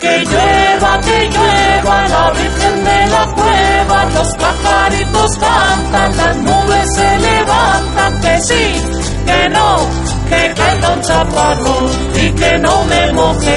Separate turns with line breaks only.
Que llueva, que llueva, la Virgen de la cueva, los pajaritos cantan, las nubes se levantan, que sí, que no, que caiga un chaparro y que no me moje.